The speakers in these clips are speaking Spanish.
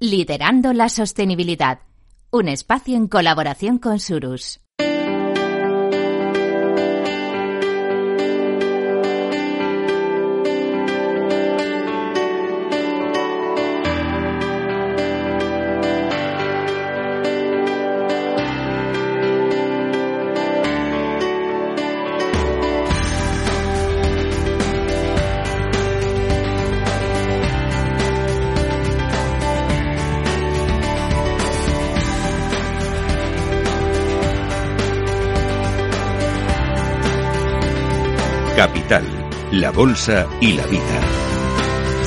Liderando la sostenibilidad. Un espacio en colaboración con Surus. La Bolsa y la Vida.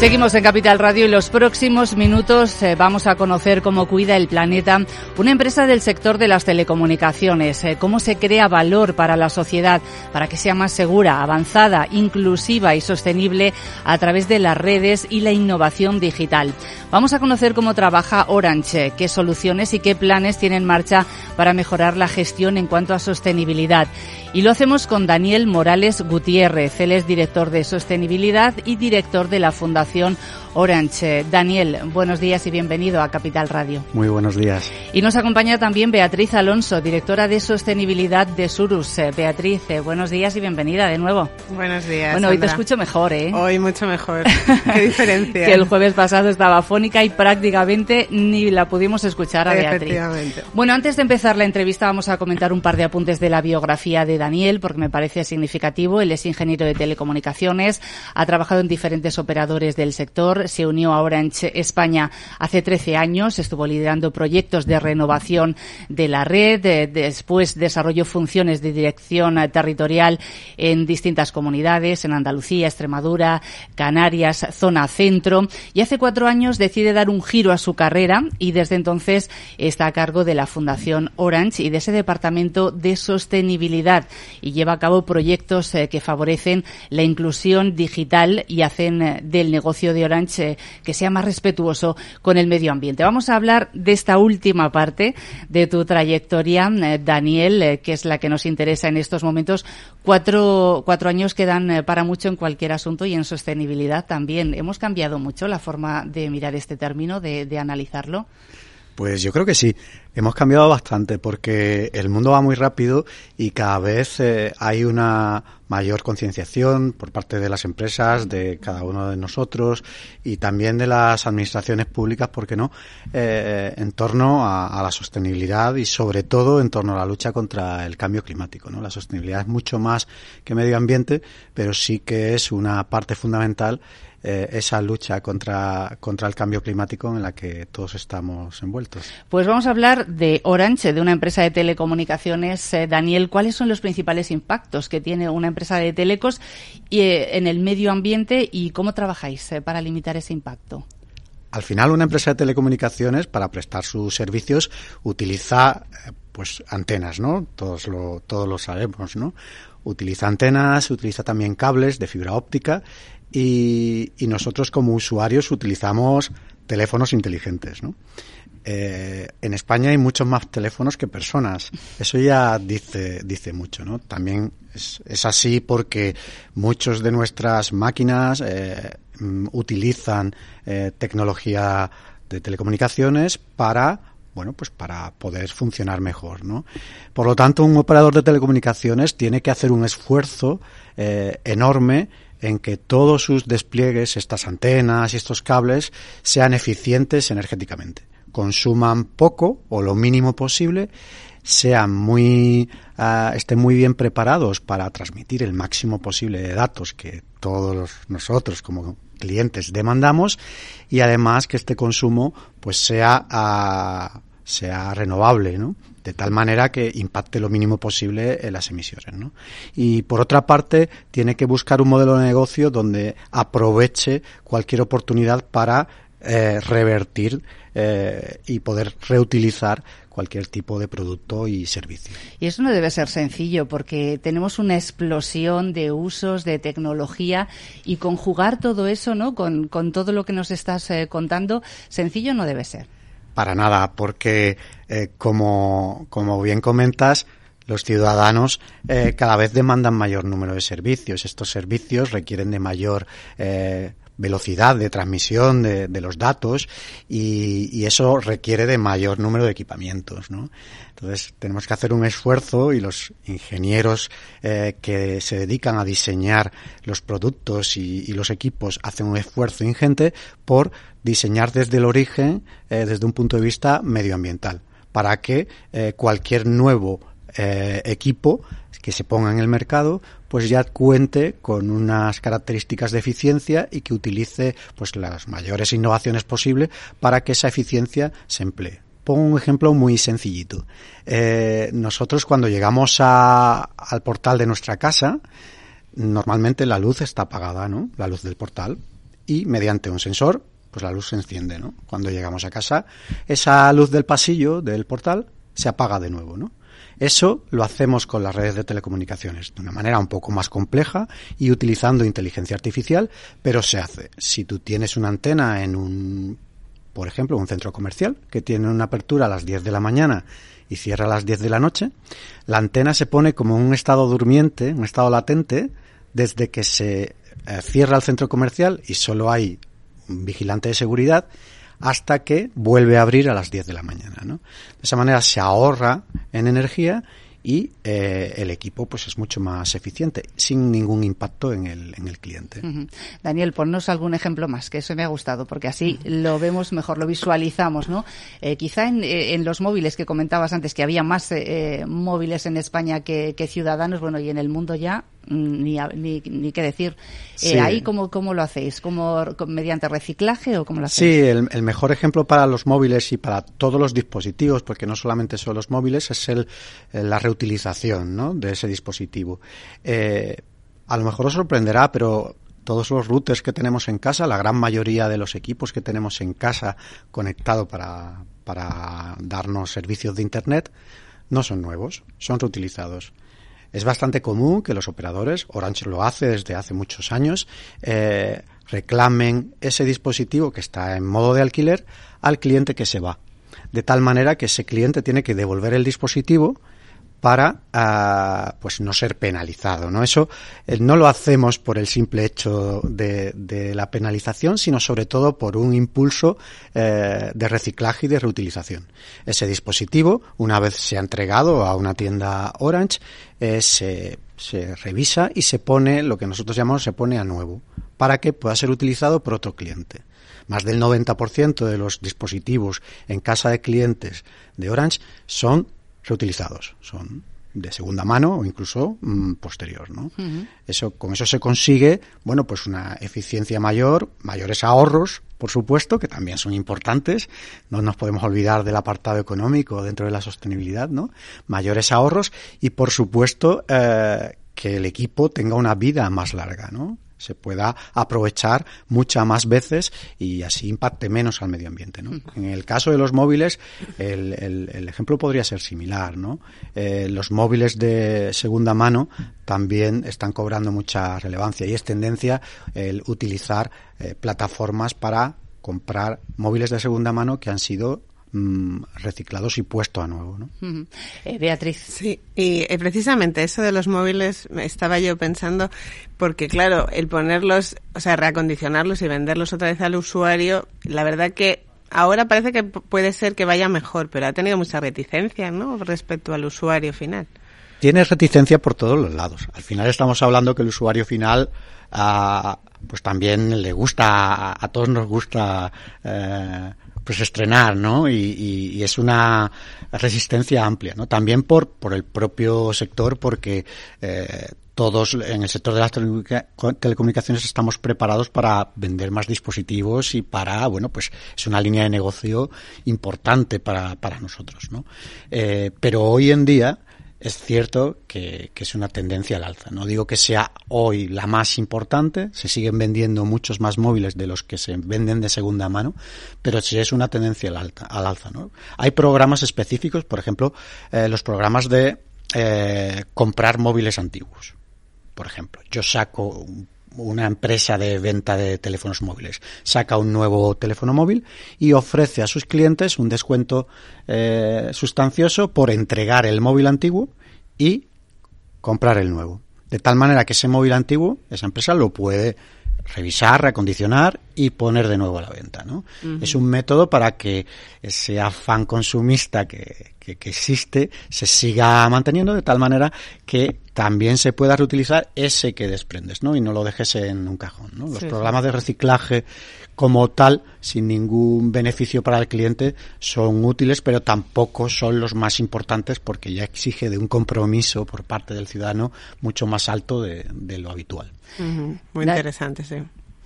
Seguimos en Capital Radio y los próximos minutos eh, vamos a conocer cómo cuida el planeta una empresa del sector de las telecomunicaciones, eh, cómo se crea valor para la sociedad para que sea más segura, avanzada, inclusiva y sostenible a través de las redes y la innovación digital. Vamos a conocer cómo trabaja Orange, qué soluciones y qué planes tiene en marcha para mejorar la gestión en cuanto a sostenibilidad. Y lo hacemos con Daniel Morales Gutiérrez. Él es director de sostenibilidad y director de la Fundación Orange. Daniel, buenos días y bienvenido a Capital Radio. Muy buenos días. Y nos acompaña también Beatriz Alonso, directora de sostenibilidad de Surus. Eh, Beatriz, eh, buenos días y bienvenida de nuevo. Buenos días. Bueno, hoy te escucho mejor, ¿eh? Hoy mucho mejor. Qué diferencia. que el jueves pasado estaba fónica y prácticamente ni la pudimos escuchar a Beatriz. Efectivamente. Bueno, antes de empezar la entrevista vamos a comentar un par de apuntes de la biografía de Daniel porque me parece significativo. Él es ingeniero de telecomunicaciones, ha trabajado en diferentes operadores del sector se unió ahora en España hace 13 años, estuvo liderando proyectos de renovación de la red, después desarrolló funciones de dirección territorial en distintas comunidades, en Andalucía, Extremadura, Canarias, zona centro, y hace cuatro años decide dar un giro a su carrera y desde entonces está a cargo de la Fundación Orange y de ese departamento de sostenibilidad y lleva a cabo proyectos eh, que favorecen la inclusión digital y hacen eh, del negocio de Orange que sea más respetuoso con el medio ambiente. Vamos a hablar de esta última parte de tu trayectoria, eh, Daniel, eh, que es la que nos interesa en estos momentos. Cuatro, cuatro años quedan eh, para mucho en cualquier asunto y en sostenibilidad también. ¿Hemos cambiado mucho la forma de mirar este término, de, de analizarlo? Pues yo creo que sí. Hemos cambiado bastante porque el mundo va muy rápido y cada vez eh, hay una mayor concienciación por parte de las empresas, de cada uno de nosotros y también de las administraciones públicas, ¿por qué no?, eh, en torno a, a, la sostenibilidad y sobre todo en torno a la lucha contra el cambio climático. ¿no? La sostenibilidad es mucho más que medio ambiente, pero sí que es una parte fundamental eh, esa lucha contra, contra el cambio climático en la que todos estamos envueltos. Pues vamos a hablar de Orange, de una empresa de telecomunicaciones. Eh, Daniel, ¿cuáles son los principales impactos que tiene una empresa de telecos y, eh, en el medio ambiente y cómo trabajáis para limitar ese impacto? Al final, una empresa de telecomunicaciones, para prestar sus servicios, utiliza pues antenas, ¿no? Todos lo, todos lo sabemos, ¿no? Utiliza antenas, utiliza también cables de fibra óptica y, y nosotros como usuarios utilizamos teléfonos inteligentes, ¿no? Eh, en España hay muchos más teléfonos que personas. Eso ya dice, dice mucho, ¿no? También es, así porque muchos de nuestras máquinas eh, utilizan eh, tecnología de telecomunicaciones para bueno, pues para poder funcionar mejor, ¿no? Por lo tanto, un operador de telecomunicaciones tiene que hacer un esfuerzo eh, enorme en que todos sus despliegues, estas antenas y estos cables, sean eficientes energéticamente, consuman poco o lo mínimo posible, sean muy, uh, estén muy bien preparados para transmitir el máximo posible de datos que todos nosotros como clientes demandamos y además que este consumo pues sea uh, sea renovable, ¿no? De tal manera que impacte lo mínimo posible en las emisiones, ¿no? Y por otra parte, tiene que buscar un modelo de negocio donde aproveche cualquier oportunidad para eh, revertir eh, y poder reutilizar cualquier tipo de producto y servicio. Y eso no debe ser sencillo porque tenemos una explosión de usos de tecnología y conjugar todo eso, ¿no? Con, con todo lo que nos estás eh, contando, sencillo no debe ser. Para nada, porque eh, como, como bien comentas, los ciudadanos eh, cada vez demandan mayor número de servicios. Estos servicios requieren de mayor eh, velocidad de transmisión de, los datos y, eso requiere de mayor número de equipamientos, ¿no? Entonces tenemos que hacer un esfuerzo y los ingenieros eh, que se dedican a diseñar los productos y, y, los equipos hacen un esfuerzo ingente por diseñar desde el origen, eh, desde un punto de vista medioambiental, para que eh, cualquier nuevo eh, equipo que se ponga en el mercado pues ya cuente con unas características de eficiencia y que utilice pues las mayores innovaciones posibles para que esa eficiencia se emplee. Pongo un ejemplo muy sencillito. Eh, nosotros cuando llegamos a, al portal de nuestra casa, normalmente la luz está apagada, ¿no? La luz del portal. Y mediante un sensor, pues la luz se enciende, ¿no? Cuando llegamos a casa, esa luz del pasillo, del portal, se apaga de nuevo, ¿no? Eso lo hacemos con las redes de telecomunicaciones de una manera un poco más compleja y utilizando inteligencia artificial, pero se hace. Si tú tienes una antena en un, por ejemplo, un centro comercial que tiene una apertura a las 10 de la mañana y cierra a las 10 de la noche, la antena se pone como un estado durmiente, un estado latente, desde que se eh, cierra el centro comercial y solo hay un vigilante de seguridad hasta que vuelve a abrir a las 10 de la mañana. ¿no? De esa manera se ahorra en energía y eh, el equipo pues es mucho más eficiente sin ningún impacto en el, en el cliente. Daniel, ponnos algún ejemplo más, que eso me ha gustado, porque así lo vemos mejor, lo visualizamos, ¿no? Eh, quizá en, eh, en, los móviles que comentabas antes, que había más eh, móviles en España que, que, ciudadanos, bueno, y en el mundo ya ni, ni, ni qué decir. Sí. ¿Ahí cómo, cómo lo hacéis? ¿Cómo, ¿Mediante reciclaje o cómo lo hacéis? Sí, el, el mejor ejemplo para los móviles y para todos los dispositivos, porque no solamente son los móviles, es el, la reutilización ¿no? de ese dispositivo. Eh, a lo mejor os sorprenderá, pero todos los routers que tenemos en casa, la gran mayoría de los equipos que tenemos en casa conectado para, para darnos servicios de Internet, no son nuevos, son reutilizados. Es bastante común que los operadores, Orange lo hace desde hace muchos años, eh, reclamen ese dispositivo que está en modo de alquiler al cliente que se va. De tal manera que ese cliente tiene que devolver el dispositivo para uh, pues no ser penalizado no eso eh, no lo hacemos por el simple hecho de, de, la penalización sino sobre todo por un impulso eh, de reciclaje y de reutilización. Ese dispositivo una vez se ha entregado a una tienda Orange eh, se, se revisa y se pone lo que nosotros llamamos se pone a nuevo para que pueda ser utilizado por otro cliente. Más del 90% de los dispositivos en casa de clientes de Orange son reutilizados, son de segunda mano o incluso mmm, posterior, ¿no? Uh -huh. Eso con eso se consigue, bueno, pues una eficiencia mayor, mayores ahorros, por supuesto, que también son importantes. No nos podemos olvidar del apartado económico dentro de la sostenibilidad, ¿no? Mayores ahorros y por supuesto eh, que el equipo tenga una vida más larga, ¿no? Se pueda aprovechar muchas más veces y así impacte menos al medio ambiente. ¿no? En el caso de los móviles, el, el, el ejemplo podría ser similar. ¿no? Eh, los móviles de segunda mano también están cobrando mucha relevancia y es tendencia el utilizar eh, plataformas para comprar móviles de segunda mano que han sido mmm, reciclados y puesto a nuevo. ¿no? Uh -huh. eh, Beatriz. Sí, y eh, precisamente eso de los móviles estaba yo pensando, porque claro, el ponerlos, o sea, reacondicionarlos y venderlos otra vez al usuario, la verdad que ahora parece que puede ser que vaya mejor, pero ha tenido mucha reticencia, ¿no? Respecto al usuario final. Tiene reticencia por todos los lados. Al final estamos hablando que el usuario final uh, pues también le gusta, a, a todos nos gusta eh, pues estrenar, ¿no? Y, es una resistencia amplia, ¿no? También por, por el propio sector, porque eh, todos en el sector de las telecomunicaciones estamos preparados para vender más dispositivos y para, bueno, pues es una línea de negocio importante para, para nosotros, ¿no? Eh, pero hoy en día, es cierto que, es una tendencia al alza. No digo que sea hoy la más importante, se siguen vendiendo muchos más móviles de los que se venden de segunda mano, pero sí es una tendencia al, al alza. Hay programas específicos, por ejemplo, eh, los programas de eh, comprar móviles antiguos. Por ejemplo, yo saco una empresa de venta de teléfonos móviles saca un nuevo teléfono móvil y ofrece a sus clientes un descuento eh, sustancioso por entregar el móvil antiguo y comprar el nuevo. De tal manera que ese móvil antiguo, esa empresa lo puede revisar, reacondicionar y poner de nuevo a la venta. ¿no? Es un método para que ese afán consumista que, que, que, existe se siga manteniendo de tal manera que también se pueda reutilizar ese que desprendes ¿no? y no lo dejes en un cajón. ¿no? Los sí, programas sí. de reciclaje como tal, sin ningún beneficio para el cliente, son útiles, pero tampoco son los más importantes porque ya exige de un compromiso por parte del ciudadano mucho más alto de, de lo habitual. Uh -huh. Muy interesante, sí.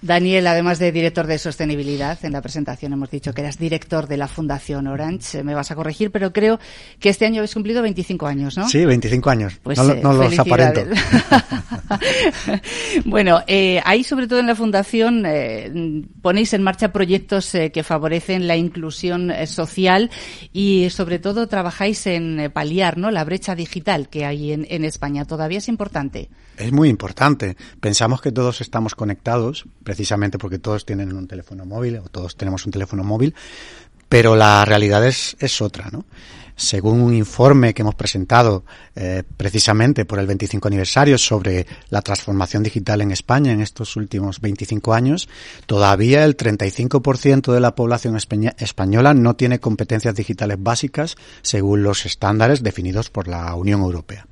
Daniel, además de director de sostenibilidad, en la presentación hemos dicho que eras director de la Fundación Orange. Me vas a corregir, pero creo que este año habéis cumplido 25 años, ¿no? Sí, 25 años. Pues, no, no eh, los aparento. bueno, eh, ahí sobre todo en la Fundación eh, ponéis en marcha proyectos eh, que favorecen la inclusión eh, social y sobre todo trabajáis en eh, paliar ¿no? la brecha digital que hay en, en España. ¿Todavía es importante? Es muy importante. Pensamos que todos estamos conectados, precisamente porque todos tienen un teléfono móvil o todos tenemos un teléfono móvil, pero la realidad es, es otra, ¿no? Según un informe que hemos presentado eh, precisamente por el 25 aniversario sobre la transformación digital en España en estos últimos 25 años, todavía el 35% de la población española no tiene competencias digitales básicas según los estándares definidos por la Unión Europea.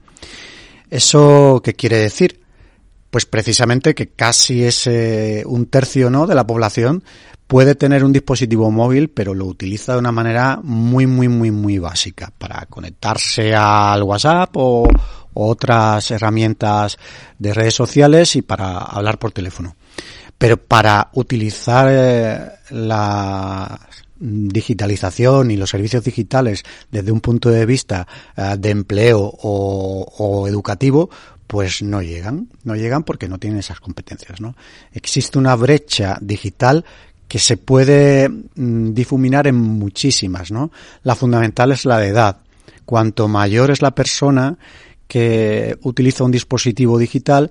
¿Eso qué quiere decir? Pues precisamente que casi es eh, un tercio ¿no? de la población puede tener un dispositivo móvil, pero lo utiliza de una manera muy, muy, muy, muy básica para conectarse al WhatsApp o, otras herramientas de redes sociales y para hablar por teléfono. Pero para utilizar eh, la digitalización y los servicios digitales desde un punto de vista uh, de empleo o, educativo, pues no llegan, no llegan porque no tienen esas competencias, ¿no? Existe una brecha digital que se puede mm, difuminar en muchísimas, ¿no? La fundamental es la de edad. Cuanto mayor es la persona que utiliza un dispositivo digital,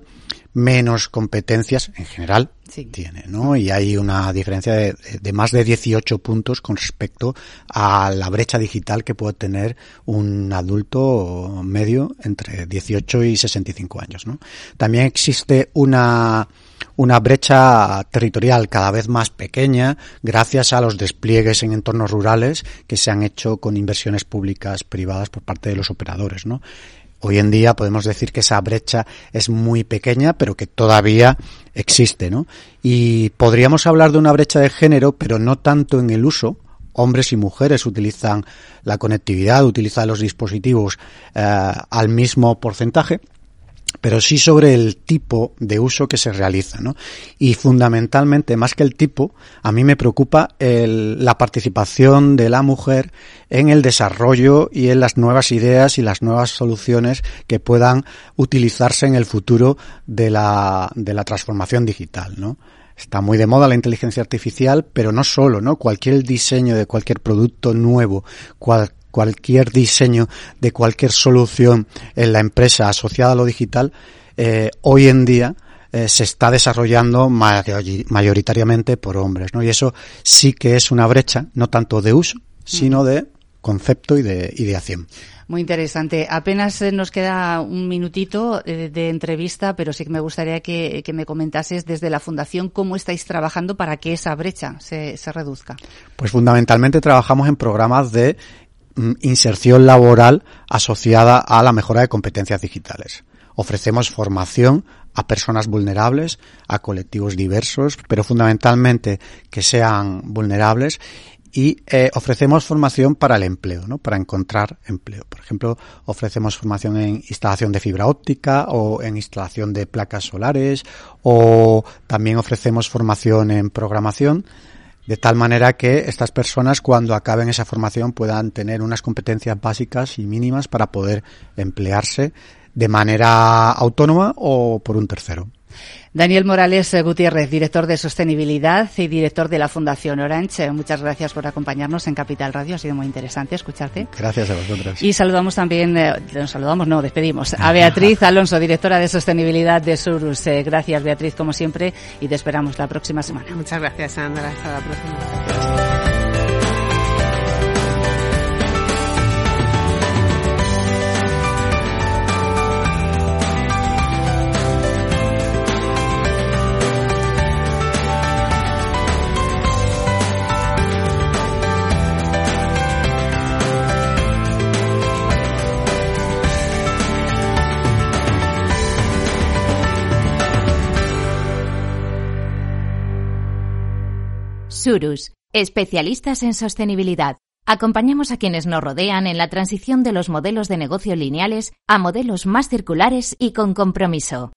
menos competencias en general sí. tiene, ¿no? Y hay una diferencia de, de, más de 18 puntos con respecto a la brecha digital que puede tener un adulto medio entre 18 y 65 años, ¿no? También existe una una brecha territorial cada vez más pequeña gracias a los despliegues en entornos rurales que se han hecho con inversiones públicas privadas por parte de los operadores, ¿no? Hoy en día podemos decir que esa brecha es muy pequeña, pero que todavía existe, ¿no? Y podríamos hablar de una brecha de género, pero no tanto en el uso. Hombres y mujeres utilizan la conectividad, utilizan los dispositivos eh, al mismo porcentaje, pero sí sobre el tipo de uso que se realiza, ¿no? Y fundamentalmente, más que el tipo, a mí me preocupa la participación de la mujer en el desarrollo y en las nuevas ideas y las nuevas soluciones que puedan utilizarse en el futuro de la, de la transformación digital, ¿no? Está muy de moda la inteligencia artificial, pero no solo, ¿no? Cualquier diseño de cualquier producto nuevo, cual, cualquier diseño de cualquier solución en la empresa asociada a lo digital, eh, hoy en día eh, se está desarrollando mayoritariamente por hombres, ¿no? Y eso sí que es una brecha, no tanto de uso, sino de concepto y de ideación. Muy interesante. Apenas nos queda un minutito de, de entrevista, pero sí que me gustaría que, que, me comentases desde la Fundación cómo estáis trabajando para que esa brecha se, se reduzca. Pues fundamentalmente trabajamos en programas de inserción laboral asociada a la mejora de competencias digitales. Ofrecemos formación a personas vulnerables, a colectivos diversos, pero fundamentalmente que sean vulnerables y eh, ofrecemos formación para el empleo, ¿no? Para encontrar empleo. Por ejemplo, ofrecemos formación en instalación de fibra óptica o en instalación de placas solares o también ofrecemos formación en programación de tal manera que estas personas cuando acaben esa formación puedan tener unas competencias básicas y mínimas para poder emplearse de manera autónoma o por un tercero. Daniel Morales Gutiérrez, director de sostenibilidad y director de la Fundación Orange. Muchas gracias por acompañarnos en Capital Radio. Ha sido muy interesante escucharte. Gracias a vosotros. Y saludamos también, eh, nos saludamos, no, despedimos a Beatriz Alonso, directora de sostenibilidad de Surus. Eh, gracias, Beatriz, como siempre, y te esperamos la próxima semana. Muchas gracias, Sandra. Hasta la próxima. Surus, especialistas en sostenibilidad. Acompañamos a quienes nos rodean en la transición de los modelos de negocio lineales a modelos más circulares y con compromiso.